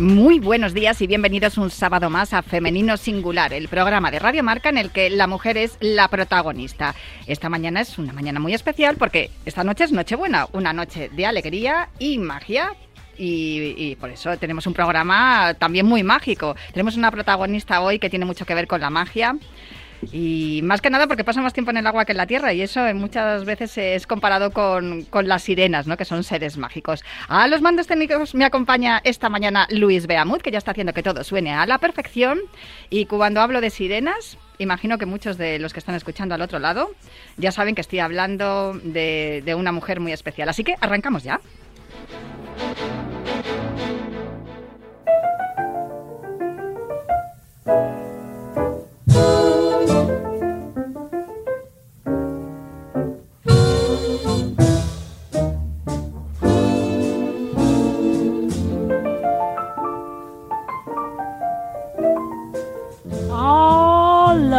Muy buenos días y bienvenidos un sábado más a Femenino Singular, el programa de Radio Marca en el que la mujer es la protagonista. Esta mañana es una mañana muy especial porque esta noche es Nochebuena, una noche de alegría y magia. Y, por eso tenemos un programa también muy mágico. Tenemos una protagonista hoy que tiene mucho que ver con la magia. Y más que nada porque pasa más tiempo en el agua que en la tierra y eso muchas veces es comparado con, las sirenas, ¿no? que son seres mágicos. A los mandos técnicos me acompaña esta mañana Luis Beamut, que ya está haciendo que todo suene a la perfección. Y cuando hablo de sirenas, imagino que muchos de los que están escuchando al otro lado ya saben que estoy hablando de, de una mujer muy especial. Así que arrancamos ya.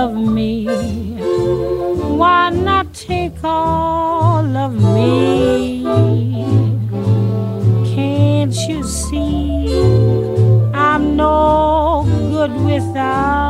of me? Why not take all of me? Can't you see I'm no good without?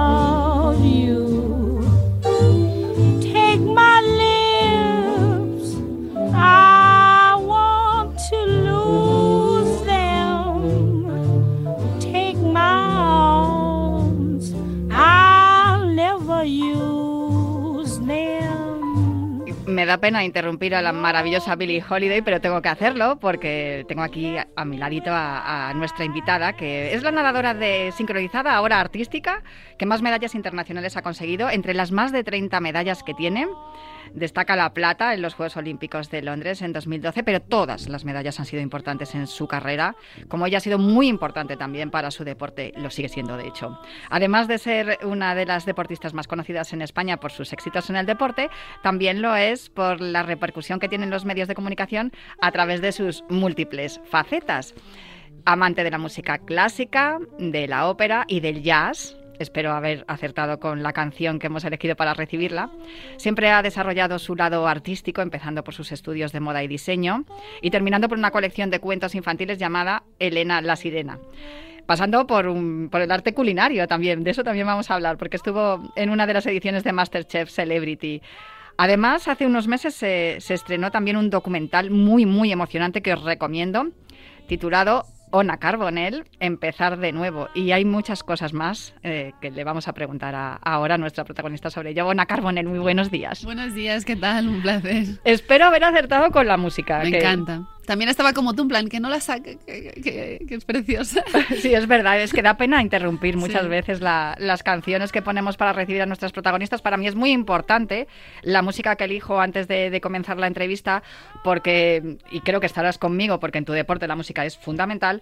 Pena interrumpir a la maravillosa Billie Holiday, pero tengo que hacerlo porque tengo aquí a mi ladito a, nuestra invitada, que es la nadadora de sincronizada, ahora artística, que más medallas internacionales ha conseguido, entre las más de 30 medallas que tiene. Destaca la plata en los Juegos Olímpicos de Londres en 2012, pero todas las medallas han sido importantes en su carrera, como ella ha sido muy importante también para su deporte, lo sigue siendo de hecho. Además de ser una de las deportistas más conocidas en España por sus éxitos en el deporte, también lo es por la repercusión que tienen los medios de comunicación a través de sus múltiples facetas. Amante de la música clásica, de la ópera y del jazz, espero haber acertado con la canción que hemos elegido para recibirla. Siempre ha desarrollado su lado artístico, empezando por sus estudios de moda y diseño y terminando por una colección de cuentos infantiles llamada Elena la Sirena. Pasando por, por el arte culinario también, de eso también vamos a hablar, porque estuvo en una de las ediciones de Masterchef Celebrity. Además, hace unos meses se, se estrenó también un documental muy, muy emocionante que os recomiendo, titulado Ona Carbonell, empezar de nuevo. Y hay muchas cosas más eh, que le vamos a preguntar ahora a nuestra protagonista sobre ello. Ona Carbonell, muy buenos días. Buenos días, ¿qué tal? Un placer. Espero haber acertado con la música. Me encanta. También estaba como tú, en plan, que no la saque, que, es preciosa. Sí, es verdad, es que da pena interrumpir muchas veces las canciones que ponemos para recibir a nuestras protagonistas. Para mí es muy importante la música que elijo antes de, comenzar la entrevista, porque, y creo que estarás conmigo, porque en tu deporte la música es fundamental,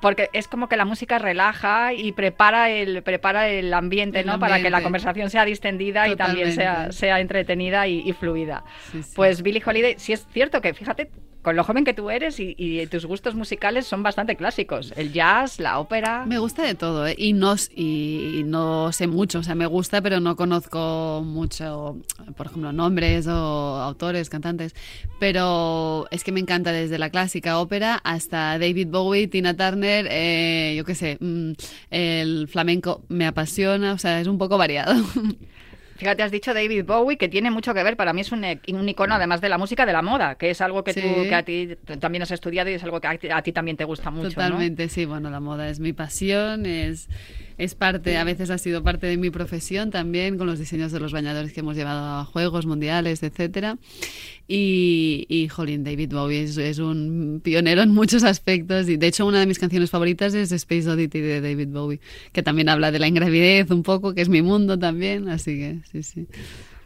porque es como que la música relaja y prepara el, prepara el ambiente, ¿no? Para que la conversación sea distendida y también sea, sea entretenida y, fluida. Pues Billie Holiday, sí es cierto que, fíjate, con lo joven que tú eres y, tus gustos musicales son bastante clásicos. El jazz, la ópera. Me gusta de todo, ¿eh? y, no, y no sé mucho. O sea, me gusta, pero no conozco mucho, por ejemplo, nombres o autores, cantantes. Pero es que me encanta desde la clásica ópera hasta David Bowie, Tina Turner, eh, yo qué sé, mm, el flamenco me apasiona. O sea, es un poco variado. Fíjate, has dicho David Bowie, que tiene mucho que ver, para mí es un, un icono además de la música de la moda, que es algo que tú, que a ti también has estudiado y es algo que a ti, también te gusta mucho. Totalmente, sí, bueno, la moda es mi pasión, es es parte, a veces ha sido parte de mi profesión también, con los diseños de los bañadores que hemos llevado a juegos mundiales, etcétera. Y, y jolín, David Bowie es, un pionero en muchos aspectos. Y de hecho, una de mis canciones favoritas es Space Oddity de David Bowie, que también habla de la ingravidez un poco, que es mi mundo también. Así que sí, sí.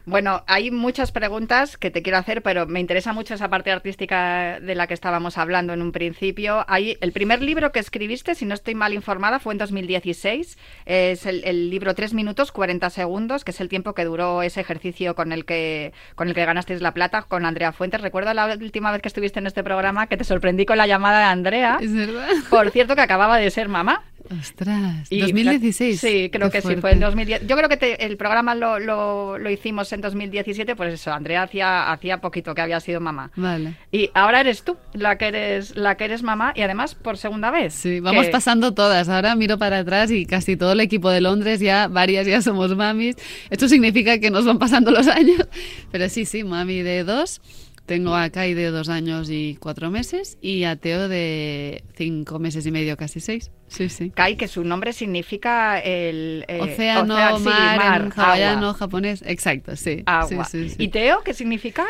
Bueno, hay muchas preguntas que te quiero hacer, pero me interesa mucho esa parte artística de la que estábamos hablando en un principio. Hay, el primer libro que escribiste, si no estoy mal informada, fue en 2016. Es el, libro 3 minutos 40 segundos, que es el tiempo que duró ese ejercicio con el que con el que ganasteis la plata con Andrea Fuentes. Recuerdo la última vez que estuviste en este programa que te sorprendí con la llamada de Andrea. Es verdad. Por cierto, que acababa de ser mamá. Ostras, 2016. Sí, creo que sí, fue en 2010. Yo creo que el programa lo, lo, lo, hicimos en 2017, pues eso, Andrea hacía, hacía poquito que había sido mamá. Vale. Y ahora eres tú la que eres, la que eres mamá y además por segunda vez. Sí, vamos pasando todas. Ahora miro para atrás y casi todo el equipo de Londres, ya varias ya somos mamis. Esto significa que nos van pasando los años. Pero sí, sí, mami de dos. Tengo a Kai de dos años y cuatro meses y a Teo de cinco meses y medio, casi seis. Sí, sí. Kai, que su nombre significa el... Eh, océano, mar, hawaiano, japonés. Exacto, sí. Agua. ¿Y Teo qué significa?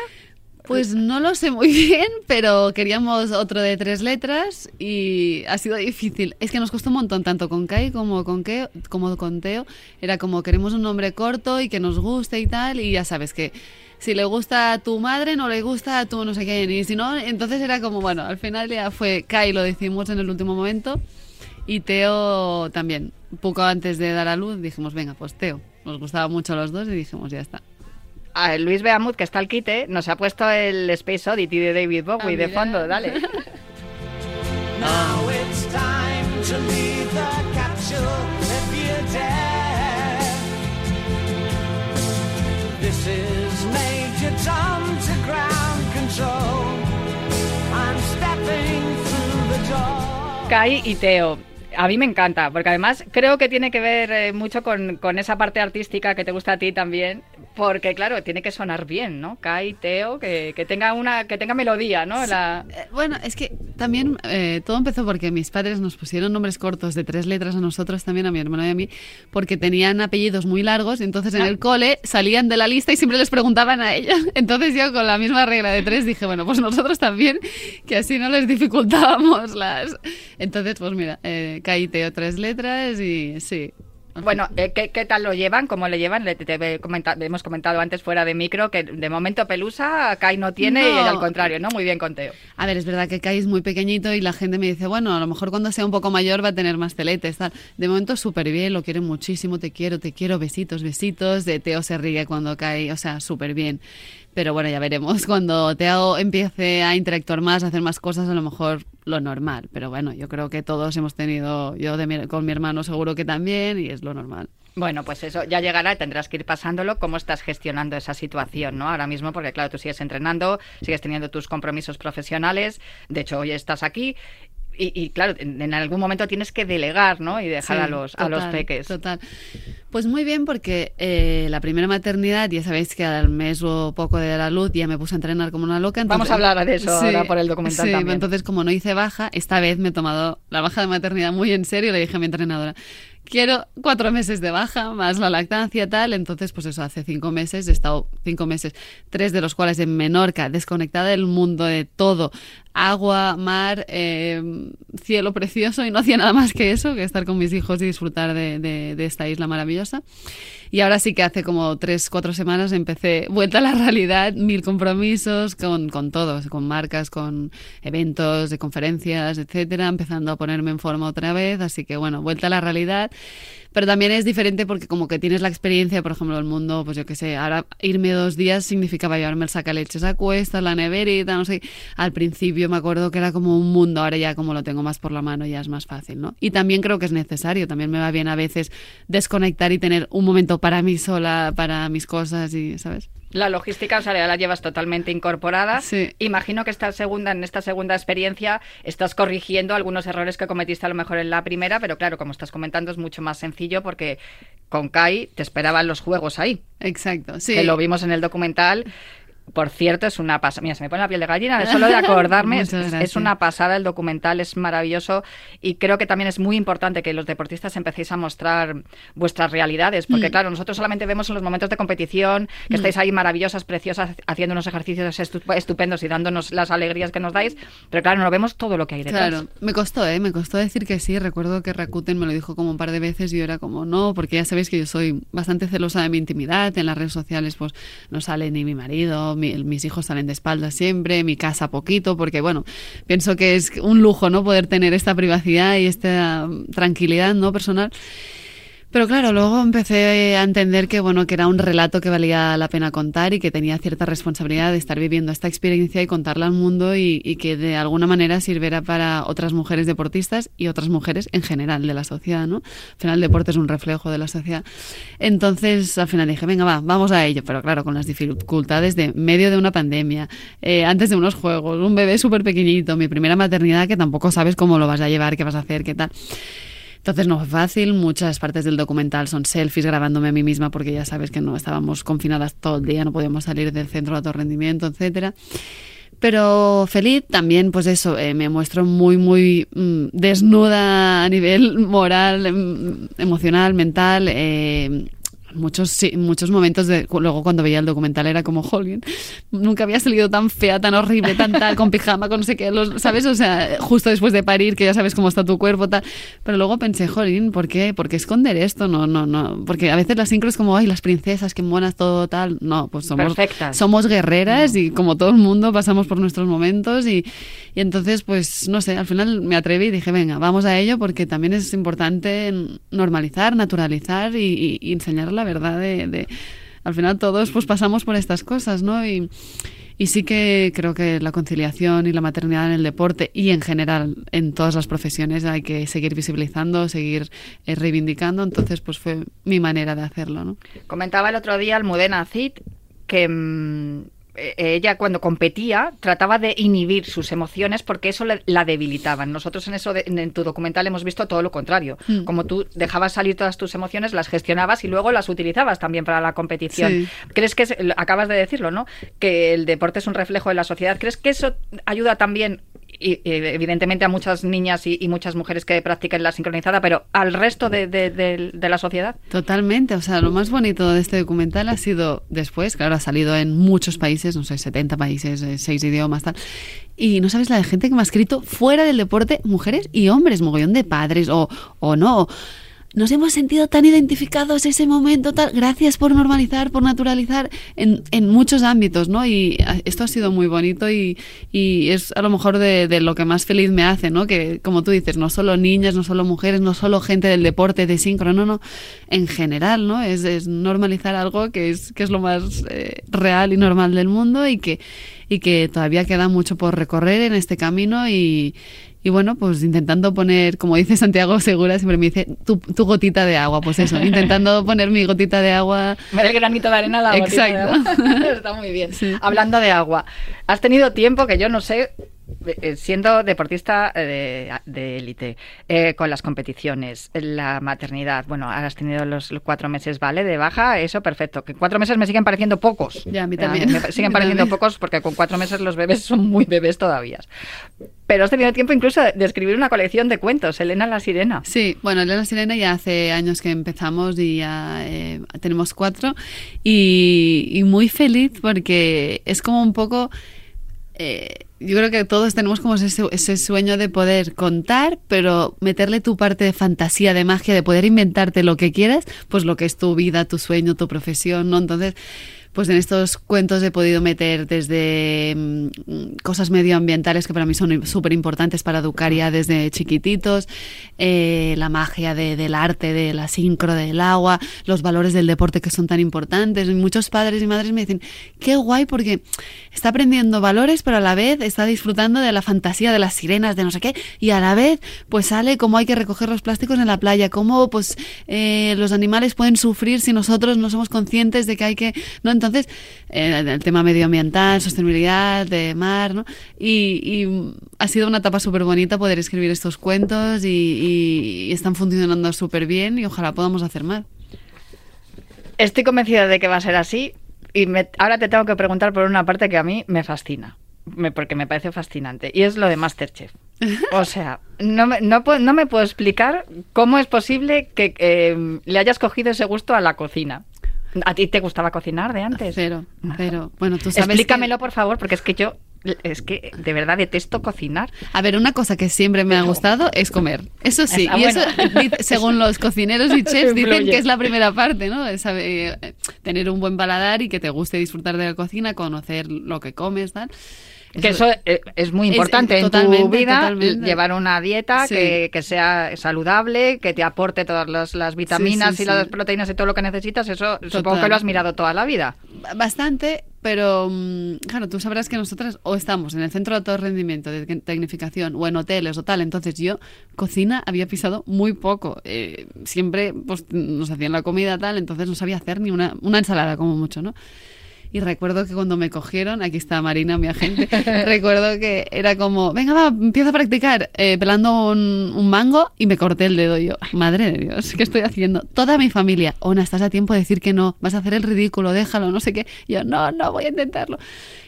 Pues no lo sé muy bien, pero queríamos otro de tres letras y ha sido difícil. Es que nos costó un montón, tanto con Kai como con, Keo, como con Teo. Era como queremos un nombre corto y que nos guste y tal, y ya sabes que si le gusta a tu madre, no le gusta a tu no sé quién. Y si no, entonces era como, bueno, al final ya fue Kai, lo decimos en el último momento. Y Teo también. Poco antes de dar a luz dijimos, venga, pues Teo. Nos gustaba mucho los dos y dijimos, ya está. A Luis Beamut, que está al quite, nos ha puesto el Space Oddity de David Bowie ah, de fondo, dale. Now it's time to leave the capsule Kai y Teo. A mí me encanta, porque además creo que tiene que ver eh, mucho con, con, esa parte artística que te gusta a ti también, porque claro, tiene que sonar bien, ¿no? Kai, Teo, que, que tenga una, que tenga melodía, ¿no? La... Eh, bueno, es que también eh, todo empezó porque mis padres nos pusieron nombres cortos de tres letras a nosotros también, a mi hermano y a mí, porque tenían apellidos muy largos, entonces en ah. el cole salían de la lista y siempre les preguntaban a ella. Entonces yo con la misma regla de tres dije, bueno, pues nosotros también, que así no les dificultábamos las... Entonces, pues mira, eh, Kai, Teo, tres letras y sí, bueno, eh, ¿qué, tal lo llevan? ¿Cómo le llevan? Le, te, hemos comentado antes fuera de micro que de momento Pelusa Kai no tiene y al contrario, ¿no? Muy bien con Teo. A ver, es verdad que Kai es muy pequeñito y la gente me dice, bueno, a lo mejor cuando sea un poco mayor va a tener más teletes, tal. De momento súper bien, lo quiero muchísimo, te quiero, te quiero, besitos, besitos. De Teo se ríe cuando cae, o sea, súper bien. Pero bueno, ya veremos. Cuando Teo empiece a interactuar más, a hacer más cosas, a lo mejor lo normal. Pero bueno, yo creo que todos hemos tenido, yo de con mi hermano seguro que también, y es lo normal. Bueno, pues eso ya llegará y tendrás que ir pasándolo. ¿Cómo estás gestionando esa situación, no? Ahora mismo, porque claro, tú sigues entrenando, sigues teniendo tus compromisos profesionales. De hecho, hoy estás aquí y, claro, en, algún momento tienes que delegar, ¿no? Y dejar a los a los peques. Total. Pues muy bien, porque eh, la primera maternidad, ya sabéis que al mes o poco de la luz ya me puse a entrenar como una loca. Vamos a hablar de eso ahora por el documental sí, Entonces, como no hice baja, esta vez me he tomado la baja de maternidad muy en serio. Le dije a mi entrenadora, quiero cuatro meses de baja, más la lactancia, tal. Entonces, pues eso, hace cinco meses, he estado cinco meses, tres de los cuales en Menorca, desconectada del mundo, de todo. Agua, mar, eh, cielo precioso y no hacía nada más que eso, que estar con mis hijos y disfrutar de, de esta isla maravillosa. Y ahora sí que hace como tres, cuatro semanas empecé vuelta a la realidad, mil compromisos con, con todos, con marcas, con eventos, de conferencias, etcétera, empezando a ponerme en forma otra vez. Así que bueno, vuelta a la realidad. Pero también es diferente porque como que tienes la experiencia, por ejemplo, el mundo, pues yo qué sé, ahora irme dos días significaba llevarme el sacaleches a cuestas, la neverita, no sé. Al principio me acuerdo que era como un mundo, ahora ya como lo tengo más por la mano ya es más fácil, ¿no? Y también creo que es necesario, también me va bien a veces desconectar y tener un momento para mí sola, para mis cosas y, ¿sabes? La logística, o sea, la llevas totalmente incorporada. Sí. Imagino que esta segunda, en esta segunda experiencia estás corrigiendo algunos errores que cometiste a lo mejor en la primera, pero claro, como estás comentando, es mucho más sencillo porque con Kai te esperaban los juegos ahí. Exacto, sí. Que lo vimos en el documental por cierto, es una pasada. Mira, se me pone la piel de gallina de solo de acordarme. es, una pasada, el documental es maravilloso y creo que también es muy importante que los deportistas empecéis a mostrar vuestras realidades, porque Mm. claro, nosotros solamente vemos en los momentos de competición que estáis ahí maravillosas, preciosas, haciendo unos ejercicios estu- estupendos y dándonos las alegrías que nos dais, pero claro, no vemos todo lo que hay detrás. Claro, me costó, ¿eh? Me costó decir que sí. Recuerdo que Rakuten me lo dijo como un par de veces y yo era como, no, porque ya sabéis que yo soy bastante celosa de mi intimidad. En las redes sociales, pues no sale ni mi marido, mi- mis hijos salen de espaldas siempre, mi casa poquito, porque bueno, pienso que es un lujo, ¿no? Poder tener esta privacidad y esta mm, tranquilidad, ¿no? Personal. Pero claro, luego empecé a entender que bueno, que era un relato que valía la pena contar y que tenía cierta responsabilidad de estar viviendo esta experiencia y contarla al mundo y, que de alguna manera sirviera para otras mujeres deportistas y otras mujeres en general de la sociedad, ¿no? Al final el deporte es un reflejo de la sociedad. Entonces, al final dije, venga, va, vamos a ello, pero claro, con las dificultades de medio de una pandemia, eh, antes de unos juegos, un bebé súper pequeñito, mi primera maternidad que tampoco sabes cómo lo vas a llevar, qué vas a hacer, qué tal. Entonces no fue fácil, muchas partes del documental son selfies grabándome a mí misma porque ya sabes que no estábamos confinadas todo el día, no podíamos salir del centro de alto rendimiento, etcétera. Pero feliz también, pues eso, eh, me muestro muy, muy mm, desnuda a nivel moral, em, emocional, mental. eh, muchos sí, muchos momentos de luego cuando veía el documental era como Jolien nunca había salido tan fea tan horrible tan tal con pijama con no sé qué los, sabes o sea justo después de parir que ya sabes cómo está tu cuerpo tal. Pero luego pensé Jolín ¿por qué por qué esconder esto no no no porque a veces las sincro es como ay las princesas qué monas todo tal no pues somos Perfectas. somos guerreras y como todo el mundo pasamos por nuestros momentos y, y entonces pues no sé al final me atreví y dije venga vamos a ello porque también es importante normalizar naturalizar y, y- y enseñar la verdad de, al final todos pues pasamos por estas cosas no y y sí que creo que la conciliación y la maternidad en el deporte y en general en todas las profesiones hay que seguir visibilizando, seguir eh, reivindicando. Entonces, pues fue mi manera de hacerlo, ¿no? Comentaba el otro día Almudena Cid que mm, ella cuando competía trataba de inhibir sus emociones porque eso le- la debilitaban. Nosotros en eso de- en, tu documental hemos visto todo lo contrario. Mm. Como tú dejabas salir todas tus emociones, las gestionabas y luego las utilizabas también para la competición. Sí. ¿Crees que es- acabas de decirlo, ¿no? Que el deporte es un reflejo de la sociedad. ¿Crees que eso ayuda también y, evidentemente a muchas niñas y, muchas mujeres que practiquen la sincronizada, pero al resto de, de- la sociedad? Totalmente, o sea, lo más bonito de este documental ha sido después, claro, ha salido en muchos países, no sé, 70 países, eh, seis idiomas, tal. Y no sabes la de gente que me ha escrito fuera del deporte, mujeres y hombres, mogollón de padres o, o no. Nos hemos sentido tan identificados ese momento, tal. Gracias por normalizar, por naturalizar en, en muchos ámbitos, ¿no? Y ah, esto ha sido muy bonito y, y es a lo mejor de, lo que más feliz me hace, ¿no? Que, como tú dices, no solo niñas, no solo mujeres, no solo gente del deporte, de sincro, no, no. En general, ¿no? Es, es normalizar algo que es, que es lo más eh, real y normal del mundo y que, y que todavía queda mucho por recorrer en este camino y, y bueno, pues intentando poner, como dice Santiago Segura, siempre me dice, tu, tu gotita de agua, pues eso, intentando poner mi gotita de agua. Ver el granito de arena la gotita de Exacto. agua. Está muy bien. Sí. Hablando de agua, has tenido tiempo que yo no sé, siendo deportista eh, de de élite, eh, con las competiciones, la maternidad, bueno, has tenido los, los cuatro meses, ¿vale? De baja, eso perfecto. Que cuatro meses me siguen pareciendo pocos. Ya, a mí también. Me siguen pareciendo también. pocos porque con cuatro meses los bebés son muy bebés todavía. Pero has tenido tiempo incluso de escribir una colección de cuentos, Elena la Sirena. Sí, bueno, Elena Sirena ya hace años que empezamos y ya eh, tenemos cuatro y, y muy feliz porque es como un poco... eh, yo creo que todos tenemos como ese, ese sueño de poder contar, pero meterle tu parte de fantasía, de magia, de poder inventarte lo que quieras, pues lo que es tu vida, tu sueño, tu profesión, ¿no? Entonces, pues en estos cuentos he podido meter desde mm, cosas medioambientales que para mí son súper importantes para educar ya desde chiquititos, eh, la magia de- del arte, de la sincro, del agua, los valores del deporte que son tan importantes. Muchos padres y madres me dicen, qué guay porque está aprendiendo valores, pero a la vez está disfrutando de la fantasía de las sirenas, de no sé qué, y a la vez pues sale cómo hay que recoger los plásticos en la playa, cómo pues eh, los animales pueden sufrir si nosotros no somos conscientes de que hay que... ¿no? Entonces, eh, el tema medioambiental, sostenibilidad, de mar, ¿no? Y, y ha sido una etapa súper bonita poder escribir estos cuentos y, y- y están funcionando súper bien y ojalá podamos hacer más. Estoy convencida de que va a ser así. Y me- ahora te tengo que preguntar por una parte que a mí me fascina, me- porque me parece fascinante, y es lo de Masterchef. O sea, no me, no, puedo- no me puedo explicar cómo es posible que eh, le hayas cogido ese gusto a la cocina. ¿A ti te gustaba cocinar de antes? Cero, cero. Bueno, tú sabes Explícamelo, que- por favor, porque es que yo, es que de verdad detesto cocinar. A ver, una cosa que siempre me ha gustado es comer. Eso sí, Ah, y bueno. eso, según los cocineros y chefs, dicen que es la primera parte, ¿no? Es saber, eh, tener un buen paladar y que te guste disfrutar de la cocina, conocer lo que comes, tal. Que eso eh, es muy importante es en tu vida, totalmente. llevar una dieta Sí. que, que sea saludable, que te aporte todas las, las vitaminas sí, y las proteínas y todo lo que necesitas. Eso supongo que lo has mirado toda la vida. Bastante, pero mm, claro, tú sabrás que nosotras o estamos en el centro de alto rendimiento de tec- tecnificación o en hoteles o tal, entonces yo cocina había pisado muy poco. Eh, siempre pues, nos hacían la comida tal, entonces no sabía hacer ni una, una ensalada como mucho, ¿no? Y recuerdo que cuando me cogieron, aquí está Marina, mi agente, recuerdo que era como, venga, va, empiezo a practicar eh, pelando un, un mango y me corté el dedo. Y yo, madre de Dios, ¿qué estoy haciendo? Toda mi familia, Ona, estás a tiempo de decir que no, vas a hacer el ridículo, déjalo, no sé qué. Y yo, no, no, voy a intentarlo.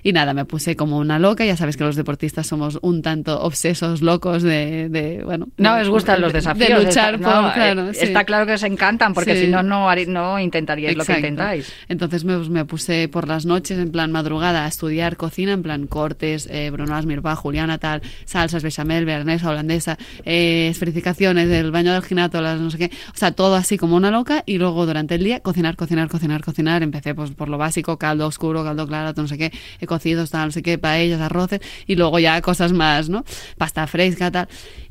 Y nada, me puse como una loca, ya sabes que los deportistas somos un tanto obsesos, locos de, de bueno... No, de- os gustan los de- desafíos. De luchar está, por, no, claro, eh, sí. está claro que os encantan, porque Sí. si no, no, no intentaríais lo que Exacto. intentáis. Entonces me, me puse por las noches, en plan madrugada, a estudiar cocina, en plan cortes, eh, Asmirba, Juliana, tal, salsas, bechamel, bearnesa, holandesa, eh, esferificaciones, del baño del ginato, las no sé qué. O sea, todo así como una loca. Y luego durante el día, cocinar, cocinar, cocinar, cocinar. Empecé pues por lo básico, caldo oscuro, caldo claro, no sé qué, eh, cocidos, tal, no sé qué, paellas, arroces. Y luego ya cosas más, ¿no? Pasta fresca, tal.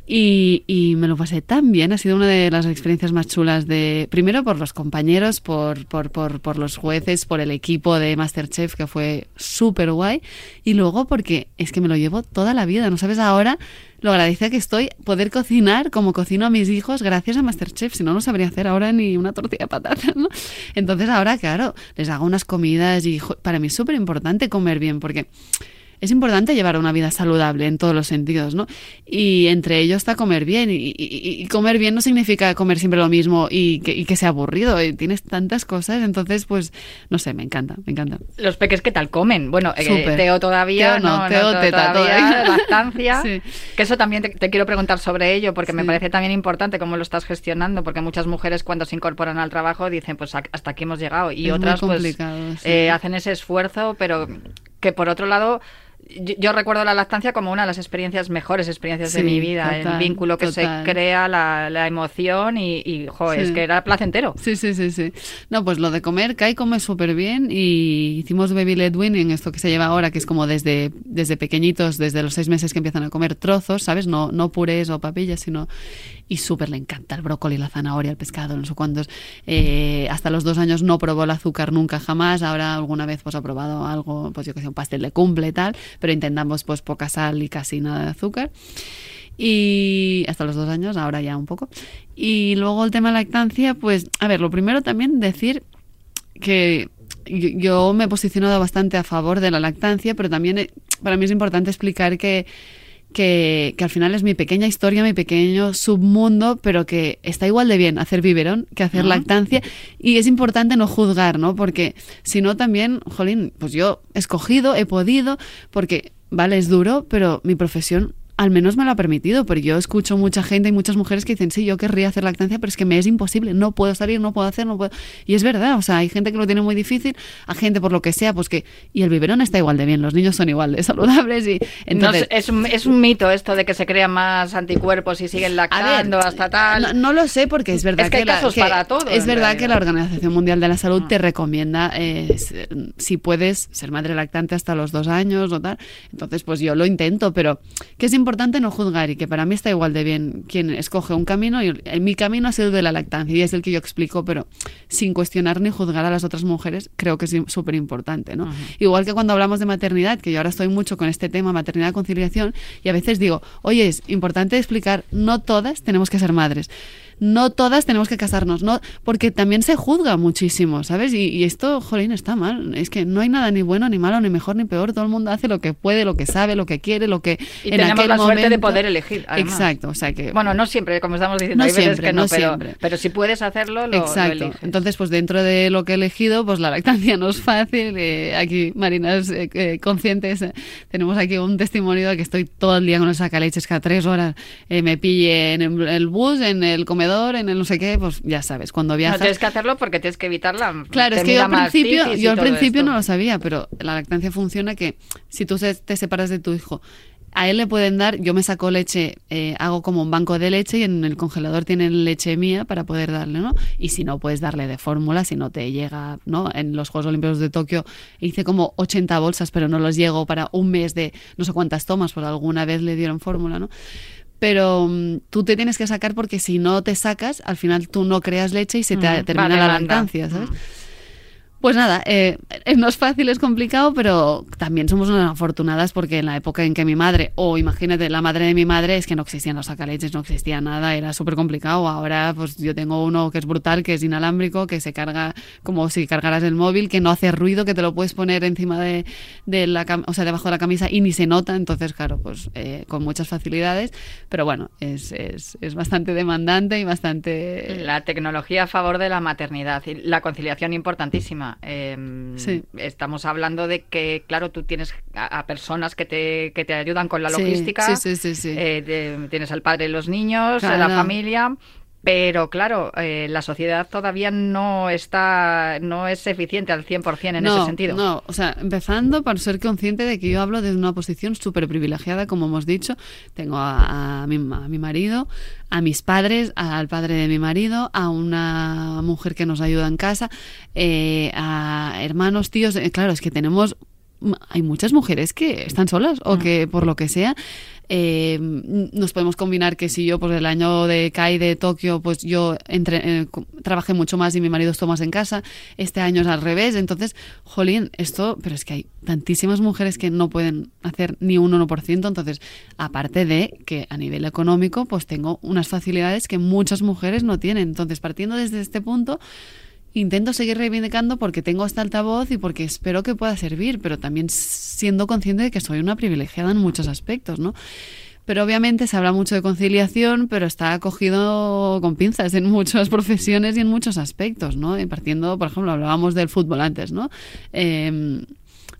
Y, y me lo pasé tan bien, ha sido una de las experiencias más chulas de, primero por los compañeros, por, por, por, por los jueces, por el equipo de Masterchef que fue súper guay y luego porque es que me lo llevo toda la vida, ¿no sabes ahora lo agradecida que estoy poder cocinar como cocino a mis hijos gracias a Masterchef, si no no sabría hacer ahora ni una tortilla de patatas, ¿no? Entonces ahora, claro, les hago unas comidas y para mí es súper importante comer bien porque es importante llevar una vida saludable en todos los sentidos, ¿no? Y entre ellos está comer bien. Y, y- y comer bien no significa comer siempre lo mismo y que, y que sea aburrido. Tienes tantas cosas, entonces, pues, no sé, me encanta, me encanta. Los peques, ¿qué tal comen? Bueno, eh. Teo todavía, Teo no, no, Teo no, teta todavía. Sí. Que eso también te, te quiero preguntar sobre ello, porque me parece también importante cómo lo estás gestionando, porque muchas mujeres cuando se incorporan al trabajo dicen, pues hasta aquí hemos llegado, y Es otras pues sí. eh, hacen ese esfuerzo, pero que por otro lado... Yo, yo recuerdo la lactancia como una de las experiencias mejores experiencias de mi vida, el total, vínculo que total. se crea, la, la emoción y, y jo, es que era placentero. Sí, sí, sí, sí. No, pues lo de comer, Kai come súper bien y hicimos baby led weaning, esto que se lleva ahora, que es como desde, desde pequeñitos, desde los seis meses que empiezan a comer trozos, ¿sabes? No, no purés o papillas, sino... Y súper le encanta el brócoli, la zanahoria, el pescado, no sé cuántos. Eh, hasta los dos años no probó el azúcar nunca jamás, ahora alguna vez pues ha probado algo, pues yo que sé, un pastel de cumple tal, pero intentamos pues poca sal y casi nada de azúcar. Y hasta los dos años, ahora ya un poco. Y luego el tema lactancia, pues, a ver, lo primero también decir que yo, yo me he posicionado bastante a favor de la lactancia, pero también eh, para mí es importante explicar que, que, que al final es mi pequeña historia, mi pequeño submundo, pero que está igual de bien hacer biberón que hacer lactancia. Y es importante no juzgar, ¿no? Porque si no también, jolín, pues yo he escogido, he podido, porque, vale, es duro, pero mi profesión al menos me lo ha permitido, pero yo escucho mucha gente y muchas mujeres que dicen, sí, yo querría hacer lactancia, pero es que me es imposible, no puedo salir, no puedo hacer, no puedo... Y es verdad, o sea, hay gente que lo tiene muy difícil, a gente por lo que sea, pues que... Y el biberón está igual de bien, los niños son igual de saludables y... Entonces, es, un, es un mito esto de que se crean más anticuerpos y siguen ver, lactando hasta tal. No, no lo sé porque es verdad Es que hay la- casos para todo, Es verdad realidad. que la Organización Mundial de la Salud te recomienda eh, si puedes ser madre lactante hasta los dos años o tal. Entonces, pues yo lo intento, pero que es importante no juzgar y que para mí está igual de bien quien escoge un camino y mi camino ha sido el de la lactancia y es el que yo explico, pero sin cuestionar ni juzgar a las otras mujeres, creo que es súper importante, ¿no? Igual que cuando hablamos de maternidad, que yo ahora estoy mucho con este tema, maternidad conciliación, y a veces digo, oye, es importante explicar, no todas tenemos que ser madres. No todas tenemos que casarnos, no, porque también se juzga muchísimo, ¿sabes? Y, esto, jolín, está mal. Es que no hay nada ni bueno, ni malo, ni mejor, ni peor. Todo el mundo hace lo que puede, lo que sabe, lo que quiere, lo que. Y tenemos la suerte de poder elegir. Exacto, o sea que. Bueno, no siempre, como estamos diciendo, no hay siempre, que no, no pero, siempre. pero si puedes hacerlo, lo, Exacto. Entonces, pues dentro de lo que he elegido, pues la lactancia no es fácil. Eh, aquí, Marinas eh, eh, conscientes, tenemos aquí un testimonio de que estoy todo el día con el sacaleches cada tres horas. me pille en el bus, en el comedor, en el no sé qué, pues ya sabes, cuando viajas. No, tienes que hacerlo porque tienes que evitar la. Claro, es que yo al principio, yo al principio no lo sabía, pero la lactancia funciona que si tú te separas de tu hijo, a él le pueden dar, yo me saco leche, eh, hago como un banco de leche y en el congelador tienen leche mía para poder darle, ¿no? Y si no, puedes darle de fórmula, si no te llega, ¿no? En los Juegos Olímpicos de Tokio hice como 80 bolsas, pero no los llego para un mes de no sé cuántas tomas, por alguna vez le dieron fórmula, ¿no? Pero mm, tú te tienes que sacar porque si no te sacas, al final tú no creas leche y se te Mm, termina vale, la lactancia, ¿sabes? Mm. Pues nada, eh, no es fácil, es complicado, pero también somos unas afortunadas porque en la época en que mi madre, o imagínate, la madre de mi madre, es que no existían los sacaleches, no existía nada, era súper complicado. Ahora, pues yo tengo uno que es brutal, que es inalámbrico, que se carga como si cargaras el móvil, que no hace ruido, que te lo puedes poner encima de, la o sea, debajo de la camisa y ni se nota. Entonces, claro, pues eh, con muchas facilidades, pero bueno, es, es, es bastante demandante y bastante. La tecnología a favor de la maternidad y la conciliación importantísima. Eh, Sí. Estamos hablando de que, claro, tú tienes a, a personas que te, que te ayudan con la logística. sí, sí. Eh, de- tienes al padre de los niños, Claro. la familia. Pero claro, eh, la sociedad todavía no está, no es eficiente al 100% en no, ese sentido. No, o sea, empezando por ser consciente de que yo hablo desde una posición súper privilegiada, como hemos dicho. Tengo a, a mi, a mi marido, a mis padres, al padre de mi marido, a una mujer que nos ayuda en casa, eh, a hermanos, tíos. eh, claro, es que tenemos hay muchas mujeres que están solas o que por lo que sea eh, nos podemos combinar que si yo pues el año de CAI de Tokio pues yo entre, eh, trabajé mucho más y mi marido estuvo más en casa este año es al revés. Entonces jolín esto pero es que hay tantísimas mujeres que no pueden hacer ni un 1% entonces aparte de que a nivel económico pues tengo unas facilidades que muchas mujeres no tienen. Entonces partiendo desde este punto intento seguir reivindicando porque tengo esta altavoz y porque espero que pueda servir, pero también siendo consciente de que soy una privilegiada en muchos aspectos, ¿no? Pero obviamente se habla mucho de conciliación, pero está cogido con pinzas en muchas profesiones y en muchos aspectos, ¿no? Partiendo, por ejemplo, hablábamos del fútbol antes, ¿no? Eh,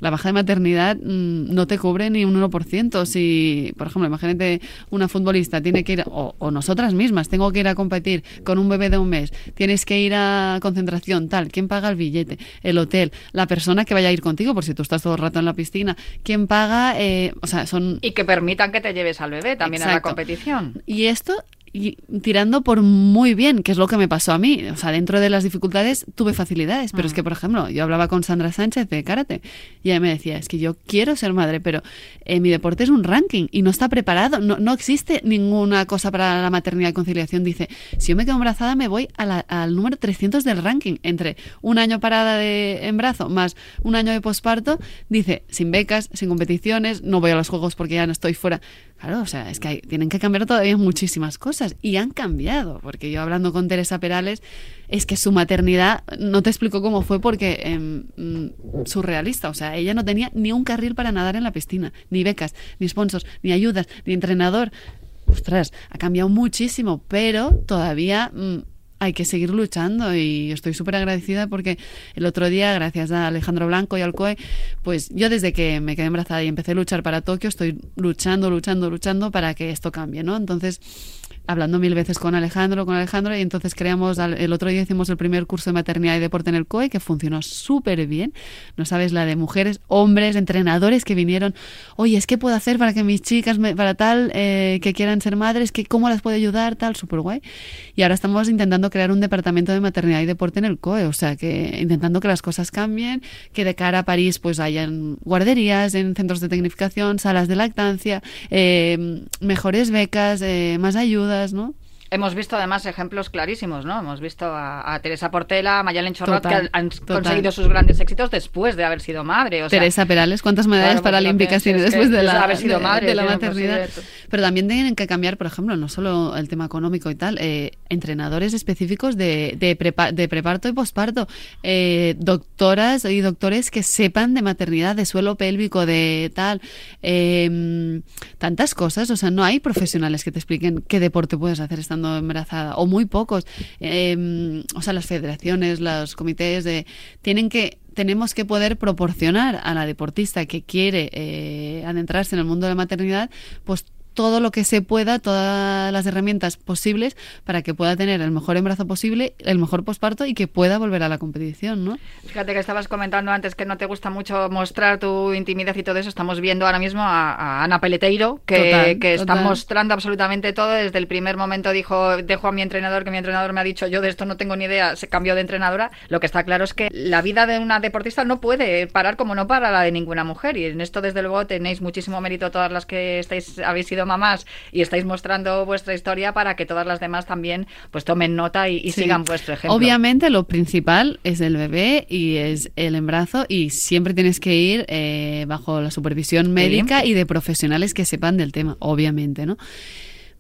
la baja de maternidad mm, no te cubre ni un 1%. Si, por ejemplo, imagínate una futbolista tiene que ir, o, o nosotras mismas, tengo que ir a competir con un bebé de un mes, tienes que ir a concentración, tal, ¿quién paga el billete? El hotel, la persona que vaya a ir contigo, por si tú estás todo el rato en la piscina, ¿quién paga? Eh, o sea, son... Y que permitan que te lleves al bebé también a la competición. Y esto y tirando por muy bien, que es lo que me pasó a mí. O sea, dentro de las dificultades tuve facilidades, pero es que, por ejemplo, yo hablaba con Sandra Sánchez de karate y ella me decía, es que yo quiero ser madre, pero eh, mi deporte es un ranking y no está preparado, no, no existe ninguna cosa para la maternidad y conciliación. Dice, si yo me quedo embarazada me voy a la- al número 300 del ranking, entre un año parada de embarazo más un año de posparto, dice, sin becas, sin competiciones, no voy a los juegos porque ya no estoy fuera. Claro, o sea, es que hay- tienen que cambiar todavía muchísimas cosas y han cambiado, porque yo hablando con Teresa Perales, es que su maternidad, no te explico cómo fue porque mm, surrealista, o sea, ella no tenía ni un carril para nadar en la piscina, ni becas, ni sponsors, ni ayudas, ni entrenador. Ostras, ha cambiado muchísimo, pero todavía mm, hay que seguir luchando y estoy súper agradecida porque el otro día, gracias a Alejandro Blanco y al COE, pues yo desde que me quedé embarazada y empecé a luchar para Tokio, estoy luchando, luchando, luchando para que esto cambie, ¿no? Entonces, hablando mil veces con Alejandro, con Alejandro, y entonces creamos, el otro día hicimos el primer curso de maternidad y deporte en el COE, que funcionó súper bien. No sabes la de mujeres, hombres, entrenadores que vinieron, oye, es que puedo hacer para que mis chicas, me- para tal, eh, que quieran ser madres, que cómo las puedo ayudar, tal, súper guay. Y ahora estamos intentando crear un departamento de maternidad y deporte en el COE, o sea, que intentando que las cosas cambien, que de cara a París pues hayan guarderías, en centros de tecnificación, salas de lactancia, eh, mejores becas, eh, más ¿no? Hemos visto además ejemplos clarísimos, ¿no? Hemos visto a, Teresa Portela, a Mayalen Chorrot, que han conseguido sus grandes éxitos después de haber sido madre. O Teresa Perales, ¿cuántas medallas paralímpicas tiene después de la, haber sido madre, de, la maternidad? Pero también tienen que cambiar, por ejemplo, no solo el tema económico y tal, eh, entrenadores específicos de, de, preparto y posparto, eh, doctoras y doctores que sepan de maternidad, de suelo pélvico, de tal, em, tantas cosas. O sea, no hay profesionales que te expliquen qué deporte puedes hacer esta embarazada, o muy pocos. Em, o sea, las federaciones, los comités de, tienen que tenemos que poder proporcionar a la deportista que quiere eh, adentrarse en el mundo de la maternidad, pues todo lo que se pueda, todas las herramientas posibles para que pueda tener el mejor embarazo posible, el mejor posparto y que pueda volver a la competición, ¿no? Fíjate que estabas comentando antes que no te gusta mucho mostrar tu intimidad y todo eso. Estamos viendo ahora mismo a, Ana Peleteiro, que, está mostrando absolutamente todo. Desde el primer momento dijo, dejo a mi entrenador, que mi entrenador me ha dicho, yo de esto no tengo ni idea, se cambió de entrenadora. Lo que está claro es que la vida de una deportista no puede parar como no para la de ninguna mujer. Y en esto, desde luego, tenéis muchísimo mérito todas las que estáis, habéis sido mamás y estáis mostrando vuestra historia para que todas las demás también pues tomen nota y, sigan vuestro ejemplo. Obviamente lo principal es el bebé y es el embarazo y siempre tienes que ir eh, bajo la supervisión médica y de profesionales que sepan del tema, obviamente, ¿no?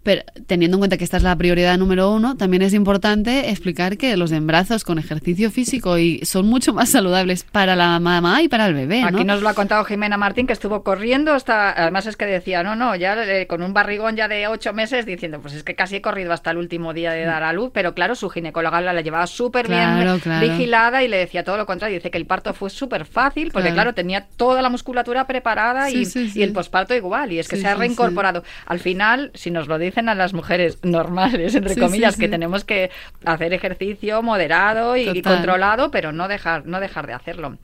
Pero teniendo en cuenta que esta es la prioridad número uno, también es importante explicar que los embrazos con ejercicio físico y son mucho más saludables para la mamá y para el bebé. Aquí nos lo ha contado Jimena Martín, que estuvo corriendo hasta, además es que decía, no, no, ya eh, con un barrigón ya de ocho meses, diciendo, pues es que casi he corrido hasta el último día de dar a luz, pero claro, su ginecóloga la, llevaba súper bien vigilada y le decía todo lo contrario, dice que el parto fue súper fácil, porque claro. tenía toda la musculatura preparada y, el posparto igual, y es que se ha reincorporado. Al final, si nos lo dice a las mujeres normales, entre comillas, que tenemos que hacer ejercicio moderado y, controlado, pero no dejar, no dejar de hacerlo.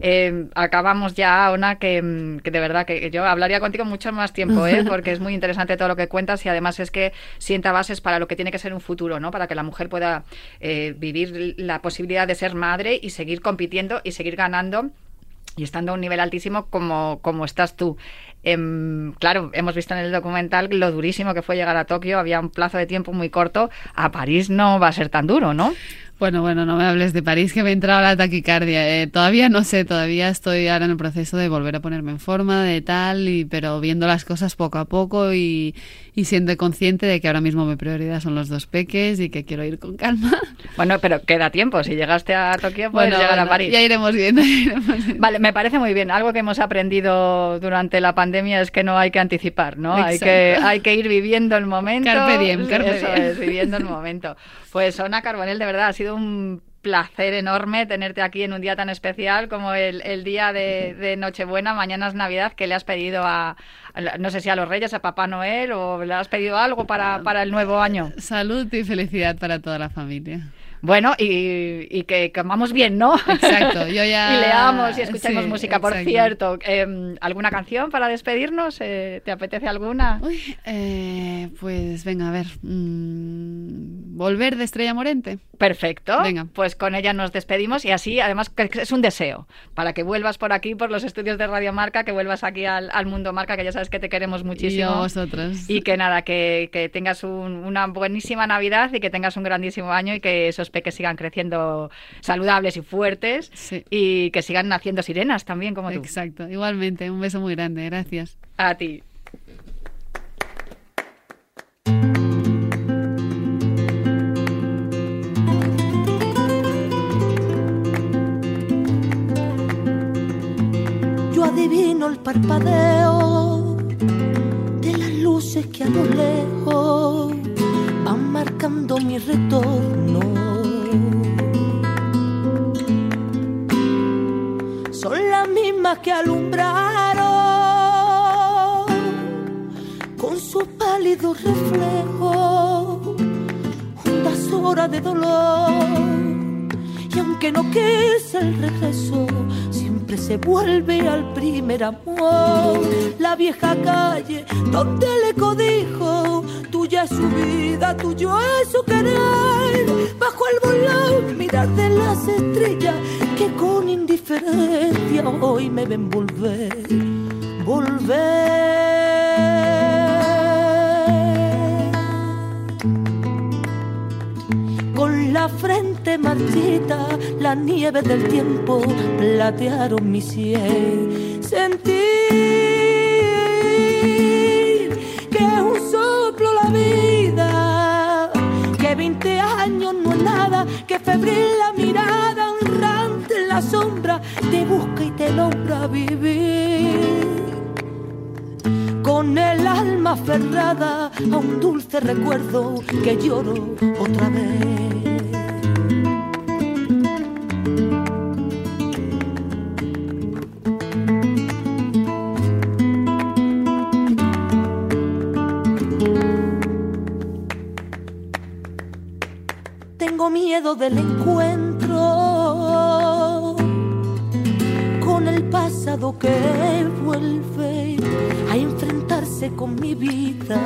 Eh, acabamos ya, una que, de verdad que yo hablaría contigo mucho más tiempo, ¿eh? porque es muy interesante todo lo que cuentas y además es que sienta bases para lo que tiene que ser un futuro, ¿no? Para que la mujer pueda eh, vivir la posibilidad de ser madre y seguir compitiendo y seguir ganando y estando a un nivel altísimo como, como estás tú. Em, claro, hemos visto en el documental lo durísimo que fue llegar a Tokio, había un plazo de tiempo muy corto, a París no va a ser tan duro, ¿no? Bueno, bueno, no me hables de París, que me ha entrado la taquicardia. Eh, todavía no sé, todavía estoy ahora en el proceso de volver a ponerme en forma, de tal, y, pero viendo las cosas poco a poco y, y siendo consciente de que ahora mismo mi prioridad son los dos peques y que quiero ir con calma. Bueno, pero queda tiempo. Si llegaste a Tokio, puedes llegar a París. Ya iremos viendo, Vale, me parece muy bien. Algo que hemos aprendido durante la pandemia es que no hay que anticipar, ¿no? Hay que, hay que ir viviendo el momento. Carpe diem, carpe Eso Es, viviendo el momento. Pues Ona Carbonel, de verdad, ha sido un placer enorme tenerte aquí en un día tan especial como el, día de, Nochebuena, mañana es Navidad, que le has pedido a, no sé si a los Reyes, a Papá Noel, o le has pedido algo para, para el nuevo año. Salud y felicidad para toda la familia. Bueno, y, y que comamos bien, ¿no? Exacto, yo ya... y leamos y escuchemos música. Por cierto, em, ¿alguna canción para despedirnos? Eh, ¿Te apetece alguna? Eh, pues venga, a ver. Mm, Volver de Estrella Morente. Perfecto. Venga. Pues con ella nos despedimos y así, además, es un deseo para que vuelvas por aquí, por los estudios de Radio Marca, que vuelvas aquí al, Mundo Marca, que ya sabes que te queremos muchísimo. Y a vosotros. Y que nada, que, que tengas una buenísima Navidad y que tengas un grandísimo año y que esos peques sigan creciendo saludables y fuertes y que sigan naciendo sirenas también como tú. Exacto, igualmente. Un beso muy grande. Gracias. A ti. Yo adivino el parpadeo de las luces que a lo lejos van marcando mi retorno que alumbraron con su pálido reflejo juntas horas de dolor. Y aunque no quise el regreso, siempre se vuelve al primer amor. La vieja calle donde le codijo, tuya es su vida, tuyo es su querer. Bajo el volón, mirar de las estrellas que con indiferencia hoy me ven volver, volver. Con la frente marchita, la nieve del tiempo platearon mi sien. Sentir te busca y te logra vivir con el alma aferrada a un dulce recuerdo que lloro otra vez. Tengo miedo del encuentro que vuelve a enfrentarse con mi vida